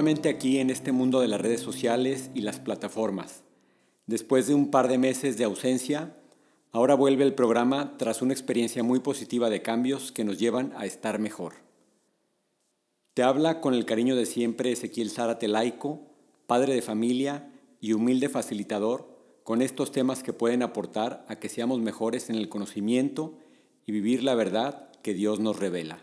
nuevamente aquí en este mundo de las redes sociales y las plataformas. Después de un par de meses de ausencia, ahora vuelve el programa tras una experiencia muy positiva de cambios que nos llevan a estar mejor. Te habla con el cariño de siempre Ezequiel Zárate laico, padre de familia y humilde facilitador con estos temas que pueden aportar a que seamos mejores en el conocimiento y vivir la verdad que Dios nos revela.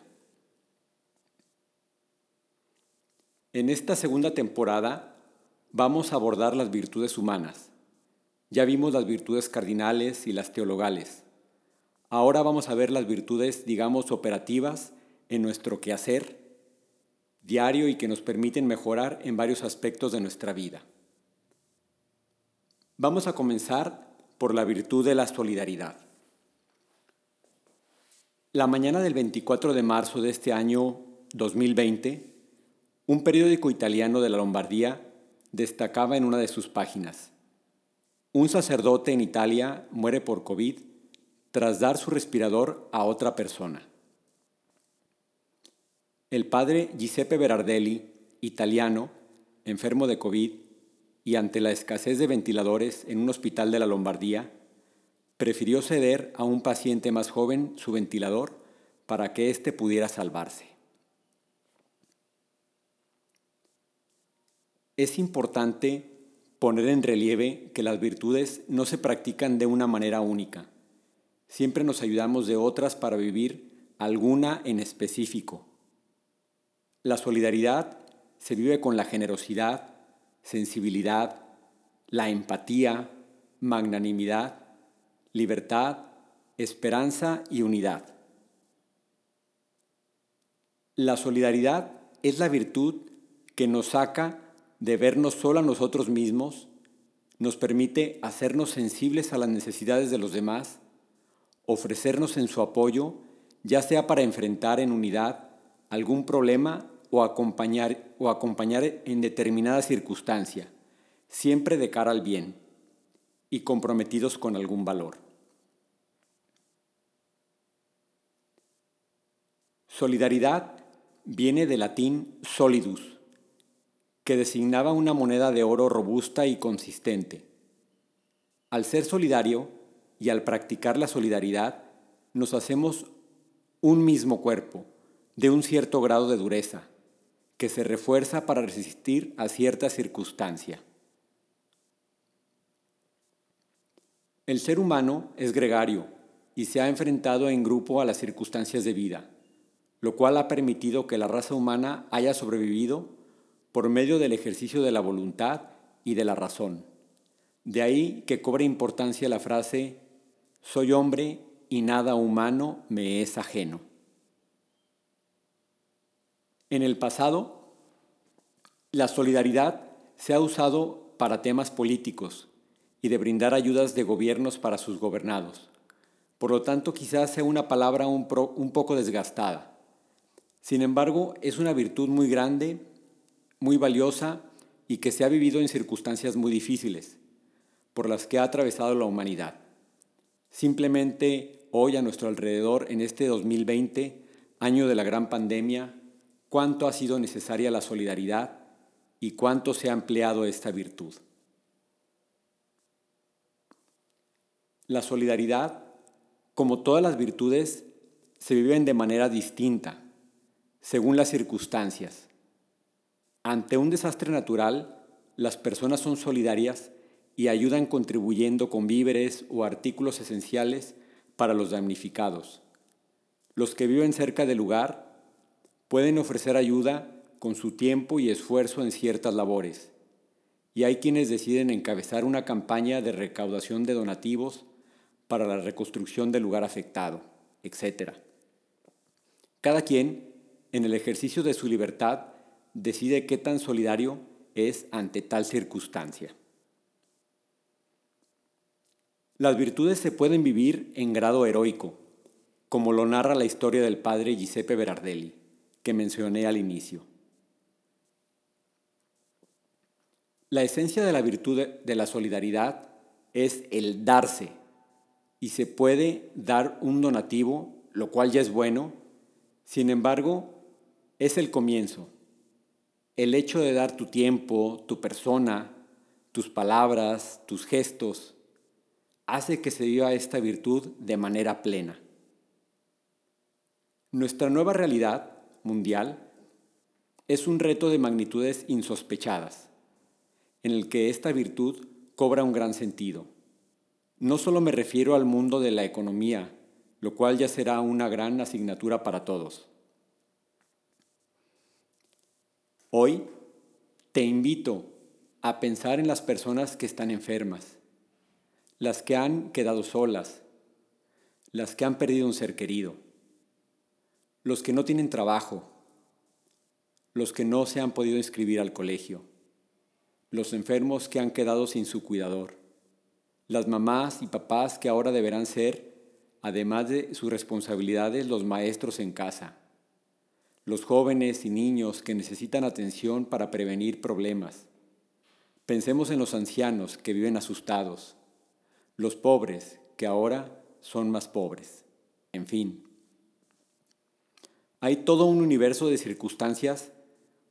En esta segunda temporada vamos a abordar las virtudes humanas. Ya vimos las virtudes cardinales y las teologales. Ahora vamos a ver las virtudes, digamos, operativas en nuestro quehacer diario y que nos permiten mejorar en varios aspectos de nuestra vida. Vamos a comenzar por la virtud de la solidaridad. La mañana del 24 de marzo de este año 2020, un periódico italiano de la Lombardía destacaba en una de sus páginas, un sacerdote en Italia muere por COVID tras dar su respirador a otra persona. El padre Giuseppe Berardelli, italiano, enfermo de COVID y ante la escasez de ventiladores en un hospital de la Lombardía, prefirió ceder a un paciente más joven su ventilador para que éste pudiera salvarse. Es importante poner en relieve que las virtudes no se practican de una manera única. Siempre nos ayudamos de otras para vivir alguna en específico. La solidaridad se vive con la generosidad, sensibilidad, la empatía, magnanimidad, libertad, esperanza y unidad. La solidaridad es la virtud que nos saca de vernos solo a nosotros mismos, nos permite hacernos sensibles a las necesidades de los demás, ofrecernos en su apoyo, ya sea para enfrentar en unidad algún problema o acompañar, o acompañar en determinada circunstancia, siempre de cara al bien y comprometidos con algún valor. Solidaridad viene del latín solidus, que designaba una moneda de oro robusta y consistente. Al ser solidario y al practicar la solidaridad, nos hacemos un mismo cuerpo, de un cierto grado de dureza, que se refuerza para resistir a cierta circunstancia. El ser humano es gregario y se ha enfrentado en grupo a las circunstancias de vida, lo cual ha permitido que la raza humana haya sobrevivido por medio del ejercicio de la voluntad y de la razón. De ahí que cobra importancia la frase, soy hombre y nada humano me es ajeno. En el pasado, la solidaridad se ha usado para temas políticos y de brindar ayudas de gobiernos para sus gobernados. Por lo tanto, quizás sea una palabra un, un poco desgastada. Sin embargo, es una virtud muy grande muy valiosa y que se ha vivido en circunstancias muy difíciles, por las que ha atravesado la humanidad. Simplemente hoy a nuestro alrededor, en este 2020, año de la gran pandemia, cuánto ha sido necesaria la solidaridad y cuánto se ha empleado esta virtud. La solidaridad, como todas las virtudes, se viven de manera distinta, según las circunstancias. Ante un desastre natural, las personas son solidarias y ayudan contribuyendo con víveres o artículos esenciales para los damnificados. Los que viven cerca del lugar pueden ofrecer ayuda con su tiempo y esfuerzo en ciertas labores. Y hay quienes deciden encabezar una campaña de recaudación de donativos para la reconstrucción del lugar afectado, etc. Cada quien, en el ejercicio de su libertad, decide qué tan solidario es ante tal circunstancia. Las virtudes se pueden vivir en grado heroico, como lo narra la historia del padre Giuseppe Berardelli, que mencioné al inicio. La esencia de la virtud de la solidaridad es el darse, y se puede dar un donativo, lo cual ya es bueno, sin embargo, es el comienzo el hecho de dar tu tiempo, tu persona, tus palabras, tus gestos, hace que se viva esta virtud de manera plena. Nuestra nueva realidad mundial es un reto de magnitudes insospechadas, en el que esta virtud cobra un gran sentido. No solo me refiero al mundo de la economía, lo cual ya será una gran asignatura para todos. Hoy te invito a pensar en las personas que están enfermas, las que han quedado solas, las que han perdido un ser querido, los que no tienen trabajo, los que no se han podido inscribir al colegio, los enfermos que han quedado sin su cuidador, las mamás y papás que ahora deberán ser, además de sus responsabilidades, los maestros en casa los jóvenes y niños que necesitan atención para prevenir problemas. Pensemos en los ancianos que viven asustados, los pobres que ahora son más pobres, en fin. Hay todo un universo de circunstancias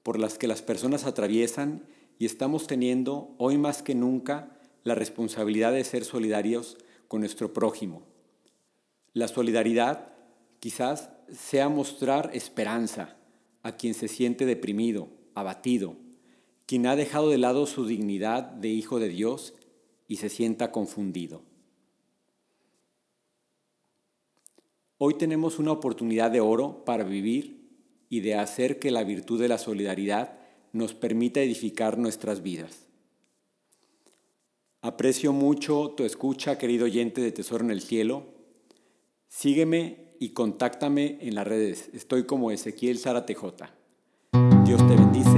por las que las personas atraviesan y estamos teniendo hoy más que nunca la responsabilidad de ser solidarios con nuestro prójimo. La solidaridad quizás sea mostrar esperanza a quien se siente deprimido, abatido, quien ha dejado de lado su dignidad de hijo de Dios y se sienta confundido. Hoy tenemos una oportunidad de oro para vivir y de hacer que la virtud de la solidaridad nos permita edificar nuestras vidas. Aprecio mucho tu escucha, querido oyente de Tesoro en el Cielo. Sígueme y contáctame en las redes. Estoy como Ezequiel Zara TJ. Dios te bendice.